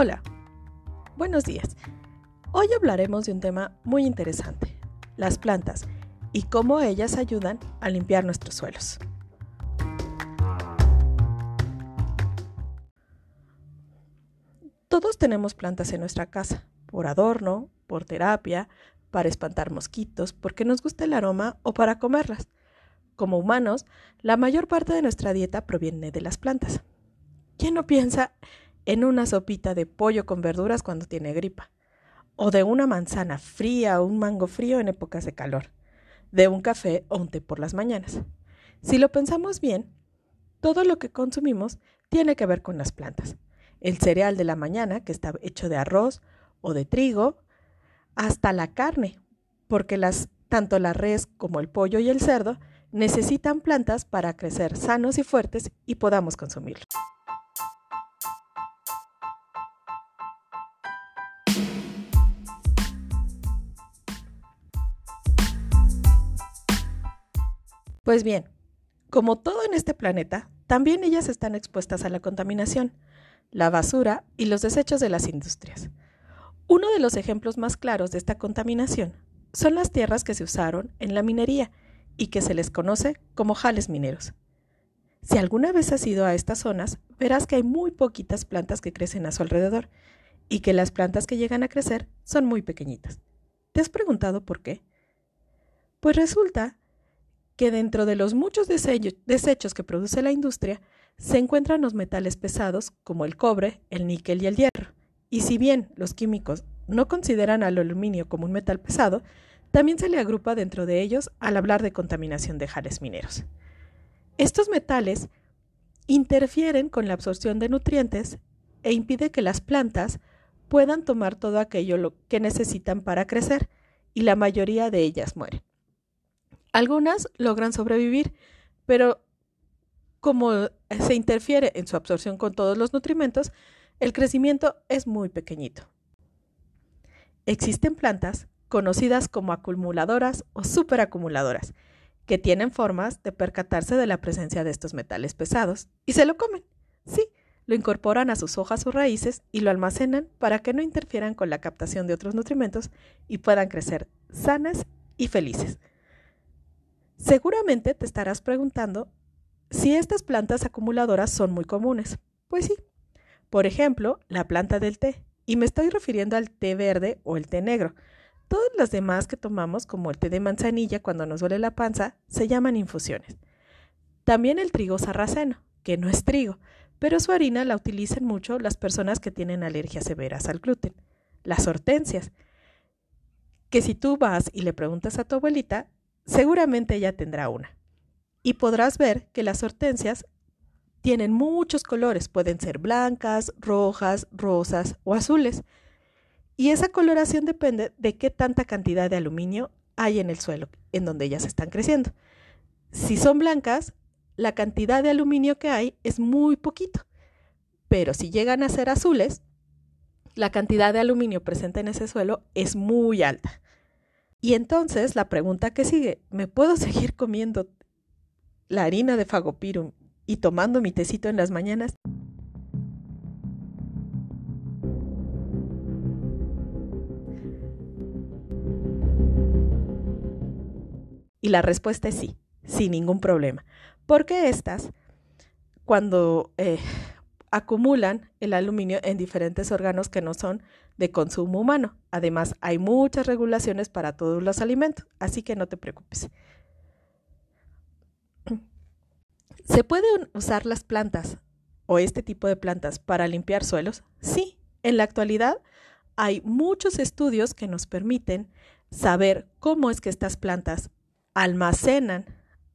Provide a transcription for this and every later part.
Hola, buenos días. Hoy hablaremos de un tema muy interesante, las plantas y cómo ellas ayudan a limpiar nuestros suelos. Todos tenemos plantas en nuestra casa, por adorno, por terapia, para espantar mosquitos, porque nos gusta el aroma o para comerlas. Como humanos, la mayor parte de nuestra dieta proviene de las plantas. ¿Quién no piensa en una sopita de pollo con verduras cuando tiene gripa, o de una manzana fría o un mango frío en épocas de calor, de un café o un té por las mañanas. Si lo pensamos bien, todo lo que consumimos tiene que ver con las plantas. El cereal de la mañana, que está hecho de arroz o de trigo, hasta la carne, porque tanto la res como el pollo y el cerdo necesitan plantas para crecer sanos y fuertes y podamos consumirlos. Pues bien, como todo en este planeta, también ellas están expuestas a la contaminación, la basura y los desechos de las industrias. Uno de los ejemplos más claros de esta contaminación son las tierras que se usaron en la minería y que se les conoce como jales mineros. Si alguna vez has ido a estas zonas, verás que hay muy poquitas plantas que crecen a su alrededor y que las plantas que llegan a crecer son muy pequeñitas. ¿Te has preguntado por qué? Pues resulta que dentro de los muchos desechos que produce la industria se encuentran los metales pesados como el cobre, el níquel y el hierro. Y si bien los químicos no consideran al aluminio como un metal pesado, también se le agrupa dentro de ellos al hablar de contaminación de jales mineros. Estos metales interfieren con la absorción de nutrientes e impide que las plantas puedan tomar todo aquello que necesitan para crecer y la mayoría de ellas mueren. Algunas logran sobrevivir, pero como se interfiere en su absorción con todos los nutrimentos, el crecimiento es muy pequeñito. Existen plantas conocidas como acumuladoras o superacumuladoras, que tienen formas de percatarse de la presencia de estos metales pesados y se lo comen. Sí, lo incorporan a sus hojas o raíces y lo almacenan para que no interfieran con la captación de otros nutrimentos y puedan crecer sanas y felices. Seguramente te estarás preguntando si estas plantas acumuladoras son muy comunes. Pues sí. Por ejemplo, la planta del té. Y me estoy refiriendo al té verde o el té negro. Todas las demás que tomamos, como el té de manzanilla cuando nos duele la panza, se llaman infusiones. También el trigo sarraceno, que no es trigo, pero su harina la utilizan mucho las personas que tienen alergias severas al gluten. Las hortensias, que si tú vas y le preguntas a tu abuelita, Seguramente ella tendrá una. Y podrás ver que las hortensias tienen muchos colores, pueden ser blancas, rojas, rosas o azules. Y esa coloración depende de qué tanta cantidad de aluminio hay en el suelo en donde ellas están creciendo. Si son blancas, la cantidad de aluminio que hay es muy poquito. Pero si llegan a ser azules, la cantidad de aluminio presente en ese suelo es muy alta. Y entonces la pregunta que sigue, ¿me puedo seguir comiendo la harina de fagopirum y tomando mi tecito en las mañanas? Y la respuesta es sí, sin ningún problema. Porque estas, cuando eh, acumulan el aluminio en diferentes órganos que no son de consumo humano. Además, hay muchas regulaciones para todos los alimentos, así que no te preocupes. ¿Se pueden usar las plantas o este tipo de plantas para limpiar suelos? Sí, en la actualidad hay muchos estudios que nos permiten saber cómo es que estas plantas almacenan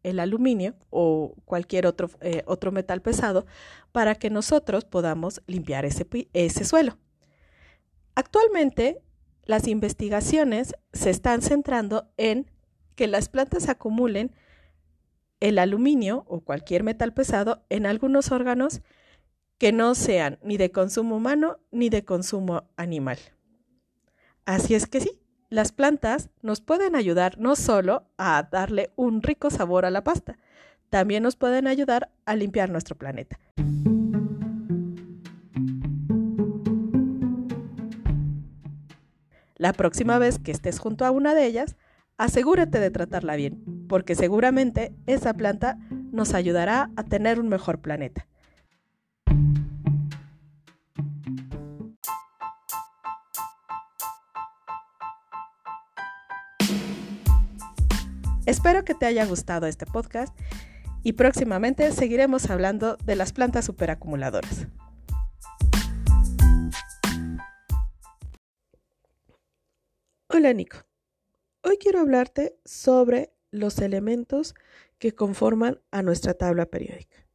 el aluminio o cualquier otro, eh, otro metal pesado para que nosotros podamos limpiar ese, ese suelo. Actualmente, las investigaciones se están centrando en que las plantas acumulen el aluminio o cualquier metal pesado en algunos órganos que no sean ni de consumo humano ni de consumo animal. Así es que sí, las plantas nos pueden ayudar no solo a darle un rico sabor a la pasta, también nos pueden ayudar a limpiar nuestro planeta. La próxima vez que estés junto a una de ellas, asegúrate de tratarla bien, porque seguramente esa planta nos ayudará a tener un mejor planeta. Espero que te haya gustado este podcast y próximamente seguiremos hablando de las plantas superacumuladoras. Hola Nico, hoy quiero hablarte sobre los elementos que conforman a nuestra tabla periódica.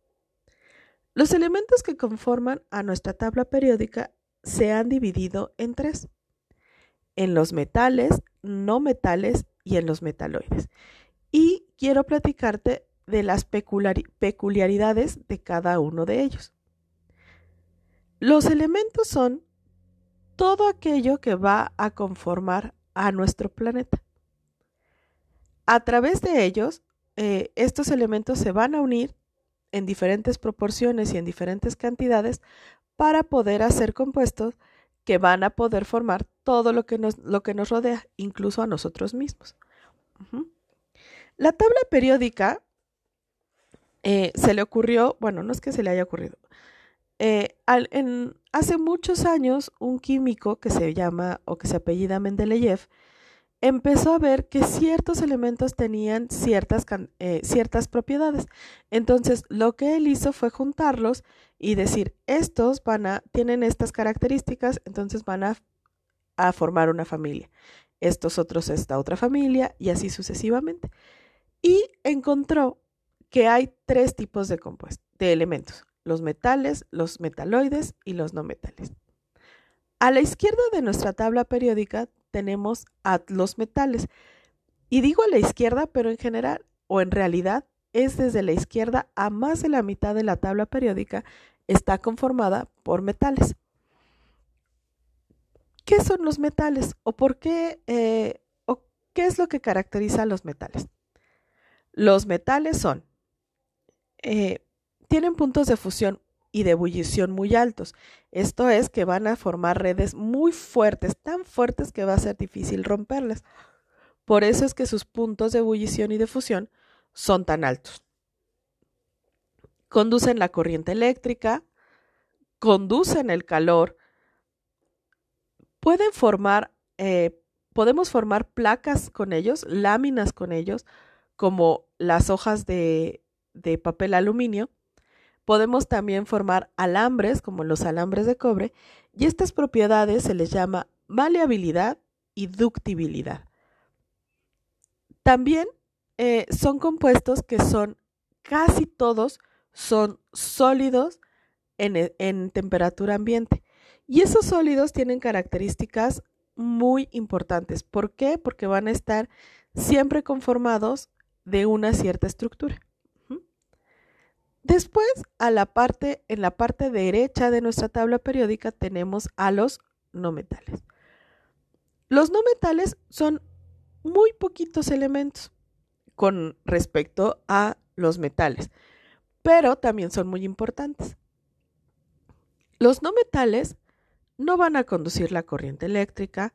Los elementos que conforman a nuestra tabla periódica se han dividido en tres, en los metales, no metales y en los metaloides. Y quiero platicarte de las peculiaridades de cada uno de ellos. Los elementos son todo aquello que va a conformar a nuestro planeta. A través de ellos, eh, estos elementos se van a unir en diferentes proporciones y en diferentes cantidades para poder hacer compuestos que van a poder formar todo lo que nos, lo que nos rodea, incluso a nosotros mismos. La tabla periódica eh, se le ocurrió, bueno, no es que se le haya ocurrido, eh, hace muchos años un químico que se llama o que se apellida Mendeleev empezó a ver que ciertos elementos tenían ciertas, eh, ciertas propiedades. Entonces, lo que él hizo fue juntarlos y decir, estos van a, tienen estas características, entonces van a, a formar una familia. Estos otros esta otra familia y así sucesivamente. Y encontró que hay tres tipos de compuestos, de elementos, los metales, los metaloides y los no metales. A la izquierda de nuestra tabla periódica tenemos a los metales. Y digo a la izquierda, pero en general o en realidad es desde la izquierda a más de la mitad de la tabla periódica está conformada por metales. ¿Qué son los metales o por qué eh, o qué es lo que caracteriza a los metales? Los metales son eh, tienen puntos de fusión y de ebullición muy altos. Esto es que van a formar redes muy fuertes, tan fuertes que va a ser difícil romperlas. Por eso es que sus puntos de ebullición y de fusión son tan altos. Conducen la corriente eléctrica, conducen el calor, pueden formar, eh, podemos formar placas con ellos, láminas con ellos, como las hojas de, de papel aluminio. Podemos también formar alambres, como los alambres de cobre, y estas propiedades se les llama maleabilidad y ductibilidad. También eh, son compuestos que son casi todos son sólidos en, e, en temperatura ambiente. Y esos sólidos tienen características muy importantes. ¿Por qué? Porque van a estar siempre conformados de una cierta estructura. Después, a la parte, en la parte derecha de nuestra tabla periódica tenemos a los no metales. Los no metales son muy poquitos elementos con respecto a los metales, pero también son muy importantes. Los no metales no van a conducir la corriente eléctrica,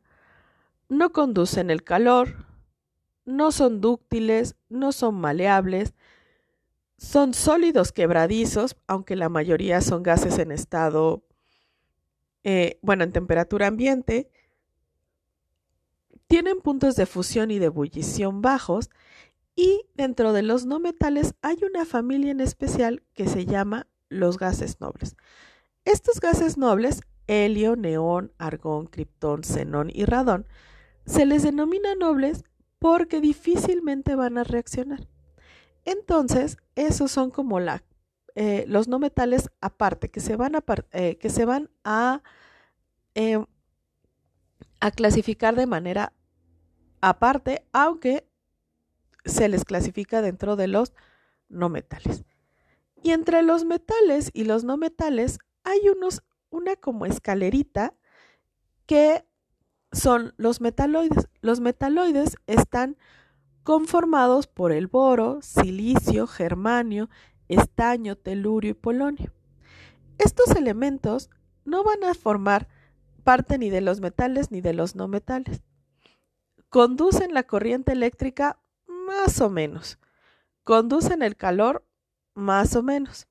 no conducen el calor, no son dúctiles, no son maleables, son sólidos quebradizos, aunque la mayoría son gases en estado, eh, bueno, en temperatura ambiente. Tienen puntos de fusión y de ebullición bajos y dentro de los no metales hay una familia en especial que se llama los gases nobles. Estos gases nobles, helio, neón, argón, criptón, xenón y radón, se les denomina nobles porque difícilmente van a reaccionar. Entonces, esos son como eh, los no metales aparte, que se van a, eh, que se van a, em, a clasificar de manera aparte, aunque se les clasifica dentro de los no metales. Y entre los metales y los no metales hay unos, una como escalerita que son los metaloides. Los metaloides están conformados por el boro, silicio, germanio, estaño, telurio y polonio. Estos elementos no van a formar parte ni de los metales ni de los no metales. Conducen la corriente eléctrica más o menos. Conducen el calor más o menos.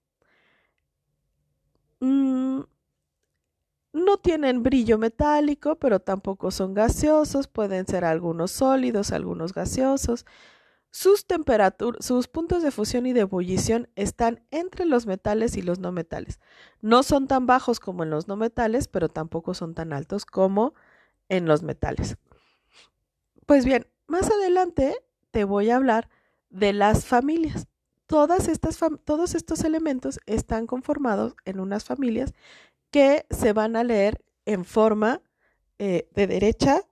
Mm, tienen brillo metálico, pero tampoco son gaseosos, pueden ser algunos sólidos, algunos gaseosos. Sus sus puntos de fusión y de ebullición están entre los metales y los no metales. No son tan bajos como en los no metales, pero tampoco son tan altos como en los metales. Pues bien, más adelante te voy a hablar de las familias. Todos estos elementos están conformados en unas familias que se van a leer en forma eh, de derecha,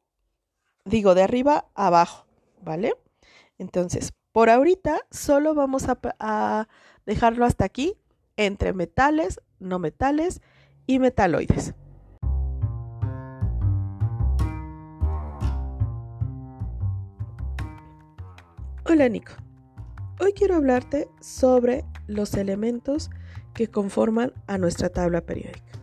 digo, de arriba a abajo, ¿vale? Entonces, por ahorita solo vamos a, dejarlo hasta aquí entre metales, no metales y metaloides. Hola Nico, hoy quiero hablarte sobre los elementos que conforman a nuestra tabla periódica.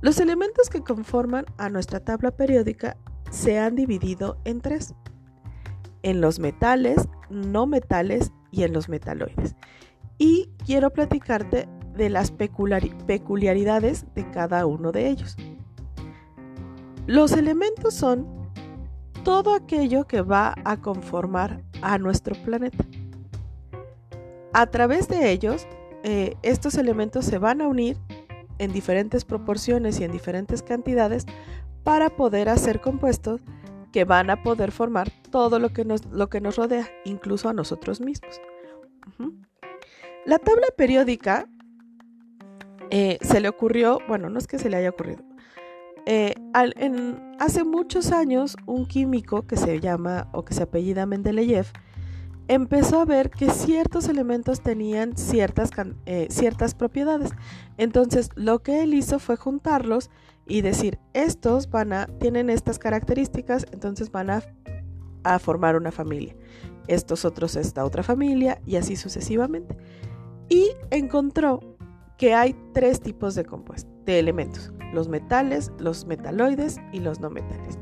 Los elementos que conforman a nuestra tabla periódica se han dividido en tres en los metales, no metales y en los metaloides. Y quiero platicarte de las peculiaridades de cada uno de ellos. Los elementos son todo aquello que va a conformar a nuestro planeta. A través de ellos, eh, estos elementos se van a unir en diferentes proporciones y en diferentes cantidades para poder hacer compuestos que van a poder formar todo lo que nos, lo que nos rodea, incluso a nosotros mismos. La tabla periódica eh, se le ocurrió, bueno, no es que se le haya ocurrido, eh, hace muchos años un químico que se llama o que se apellida Mendeleev empezó a ver que ciertos elementos tenían ciertas, eh, ciertas propiedades. Entonces lo que él hizo fue juntarlos y decir, estos van a, tienen estas características, entonces van a, a formar una familia. Estos otros esta otra familia y así sucesivamente. Y encontró que hay tres tipos de compuestos, de elementos, los metales, los metaloides y los no metales.